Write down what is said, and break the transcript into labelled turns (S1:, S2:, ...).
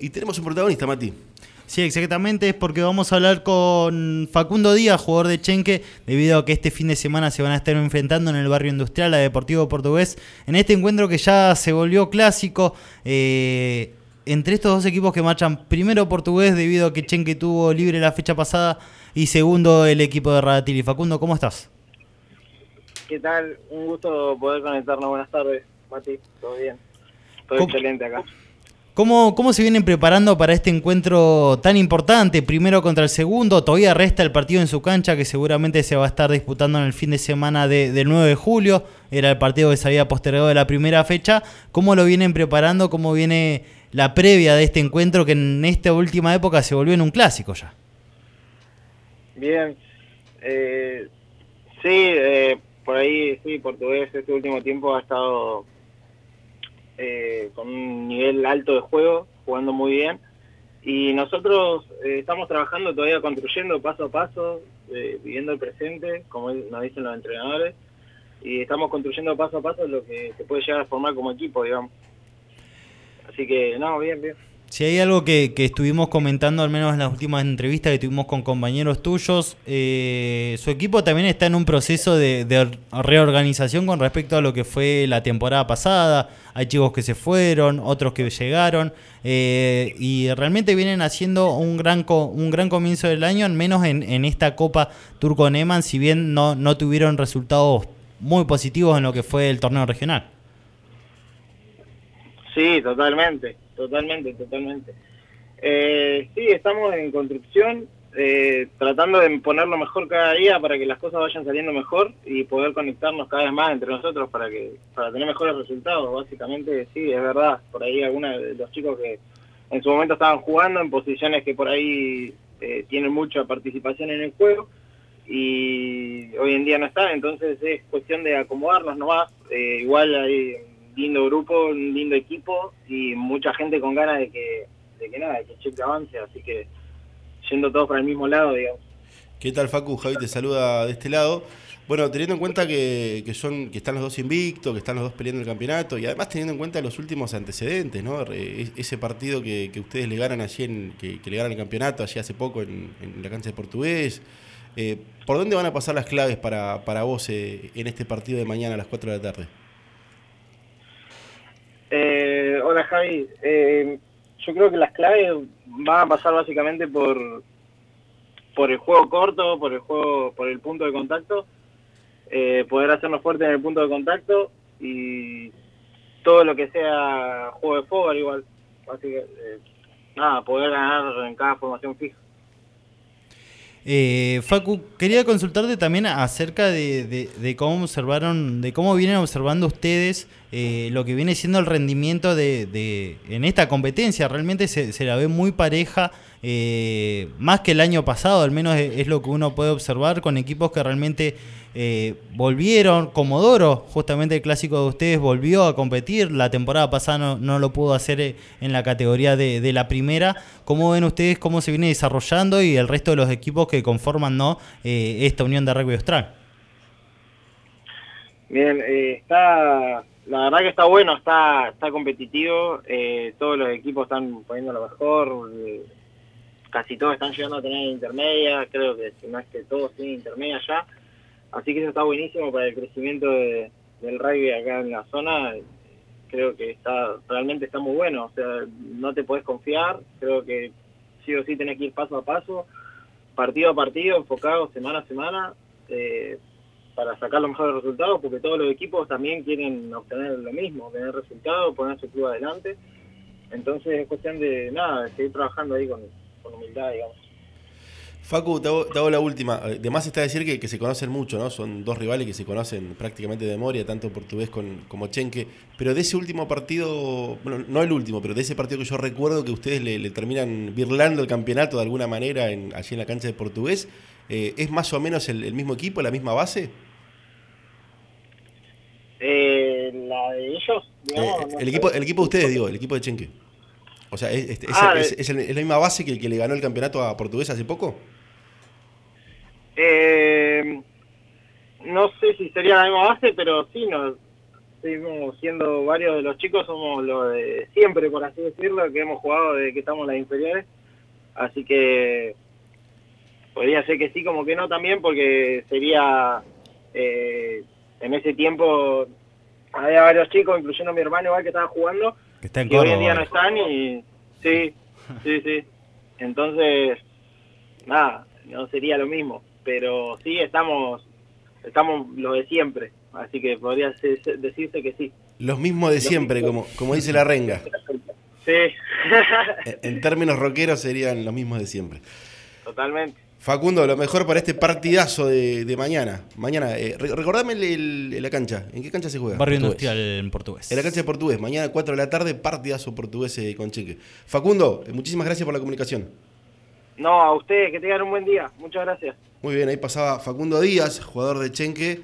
S1: y tenemos un protagonista, Mati.
S2: Sí, exactamente, es porque vamos a hablar con Facundo Díaz, jugador de Chenque, debido a que este fin de semana se van a estar enfrentando en el barrio industrial a Deportivo Portugués, en este encuentro que ya se volvió clásico. Eh, entre estos dos equipos que marchan, primero Portugués debido a que Chenque tuvo libre la fecha pasada y segundo el equipo de Radatili. Facundo, ¿cómo estás?
S3: ¿Qué tal? Un gusto poder conectarnos. Buenas tardes, Mati. ¿Todo bien? Todo excelente acá.
S2: ¿Cómo, ¿Cómo se vienen preparando para este encuentro tan importante? Primero contra el segundo, todavía resta el partido en su cancha que seguramente se va a estar disputando en el fin de semana de, del 9 de julio. Era el partido que se había postergado de la primera fecha. ¿Cómo lo vienen preparando? ¿Cómo viene la previa de este encuentro que en esta última época se volvió en un clásico ya?
S3: Bien. Eh, sí, eh, por ahí, sí, Portugués este último tiempo ha estado eh, con un nivel alto de juego, jugando muy bien. Y nosotros eh, estamos trabajando todavía construyendo paso a paso, eh, viviendo el presente, como nos dicen los entrenadores, y estamos construyendo paso a paso lo que se puede llegar a formar como equipo, digamos. Así que, no, bien, bien.
S2: Si hay algo que, estuvimos comentando, al menos en las últimas entrevistas que tuvimos con compañeros tuyos, eh, su equipo también está en un proceso de, reorganización con respecto a lo que fue la temporada pasada. Hay chicos que se fueron, otros que llegaron, eh, y realmente vienen haciendo un gran, un gran comienzo del año, al menos en, en esta Copa Turco Neman, si bien no, no tuvieron resultados muy positivos en lo que fue el torneo regional.
S3: Sí, totalmente totalmente, totalmente. Eh, sí, estamos en construcción, eh, tratando de ponerlo mejor cada día para que las cosas vayan saliendo mejor y poder conectarnos cada vez más entre nosotros para que para tener mejores resultados. Básicamente, sí, es verdad. Por ahí algunos de los chicos que en su momento estaban jugando en posiciones que por ahí eh, tienen mucha participación en el juego y hoy en día no están, entonces es cuestión de acomodarnos nomás. Eh, igual hay lindo grupo, un lindo equipo y mucha gente con ganas de que, de que nada, de que Cheque avance, así que yendo todos para el mismo lado, digamos.
S1: ¿Qué tal Facu? Javi te saluda de este lado. Bueno, teniendo en cuenta que, que, son, que están los dos invictos, que están los dos peleando el campeonato, y además teniendo en cuenta los últimos antecedentes, ¿no? Ese partido que, que ustedes le ganan allí en, que, le ganan el campeonato allí hace poco en, la cancha de portugués. Eh, ¿Por dónde van a pasar las claves para, para vos eh, en este partido de mañana a las 4 de la tarde?
S3: Eh, hola Javi, eh, yo creo que las claves van a pasar básicamente por por el juego corto, por el juego, por el punto de contacto, eh, poder hacernos fuerte en el punto de contacto y todo lo que sea juego de fútbol igual, nada, poder ganar en cada formación fija.
S2: Eh, Facu, quería consultarte también acerca de, cómo observaron, de cómo vienen observando ustedes eh, lo que viene siendo el rendimiento de, en esta competencia. Realmente se, la ve muy pareja, eh, más que el año pasado, al menos es, lo que uno puede observar con equipos que realmente eh, volvieron, Comodoro, justamente el clásico de ustedes, volvió a competir, la temporada pasada no, lo pudo hacer eh, en la categoría de, la primera. ¿Cómo ven ustedes cómo se viene desarrollando y el resto de los equipos que conforman ¿no? Eh, esta unión de rugby austral?
S3: Bien, está, la verdad que está bueno, está, está competitivo, todos los equipos están poniendo lo mejor, casi todos están llegando a tener intermedia, creo que si no es que todos tienen intermedia ya. Así que eso está buenísimo para el crecimiento del rugby acá en la zona. Creo que está realmente está muy bueno. O sea, no te puedes confiar. Creo que sí o sí tenés que ir paso a paso, partido a partido, enfocado semana a semana, eh, para sacar los mejores resultados, porque todos los equipos también quieren obtener lo mismo, tener resultados, poner su club adelante. Entonces es cuestión de nada, de seguir trabajando ahí con humildad, digamos.
S1: Facu, te hago, la última. Además está decir que, se conocen mucho, ¿no? Son dos rivales que se conocen prácticamente de memoria, tanto portugués como Chenque. Pero de ese último partido, bueno, no el último, pero de ese partido que yo recuerdo que ustedes le, terminan birlando el campeonato de alguna manera en, allí en la cancha de portugués, eh, ¿es más o menos el, mismo equipo, la misma base?
S3: Eh, la de ellos,
S1: eh, el, equipo, el equipo de ustedes, digo, el equipo de Chenque. O sea, ¿es, ah, es, la misma base que el que le ganó el campeonato a Portugués hace poco?
S3: Eh, no sé si sería la misma base, pero sí, no, seguimos siendo varios de los chicos, somos los de siempre, por así decirlo, que hemos jugado desde que estamos en las inferiores. Así que podría ser que sí, como que no también, porque sería eh, en ese tiempo había varios chicos, incluyendo mi hermano igual que estaba jugando,
S2: Que está en
S3: que hoy en día no están y sí, sí, sí. Entonces, nada, no sería lo mismo, pero sí estamos, estamos lo de siempre, así que podría decirse que sí.
S1: Los mismos de siempre, como, como dice la renga.
S3: Sí,
S1: En términos rockeros serían los mismos de siempre.
S3: totalmente.
S1: Facundo, lo mejor para este partidazo de, de mañana. Mañana, eh, re- recordame el- el- la cancha. ¿En qué cancha se juega?
S2: Barrio
S1: Portugués.
S2: Industrial en portugués.
S1: En la cancha de Portugués. Mañana 4 de la tarde, partidazo portugués eh, con Cheque. Facundo, eh, muchísimas gracias por la comunicación.
S3: No, a ustedes, que tengan un buen día. Muchas gracias.
S1: Muy bien, ahí pasaba Facundo Díaz, jugador de Chenque.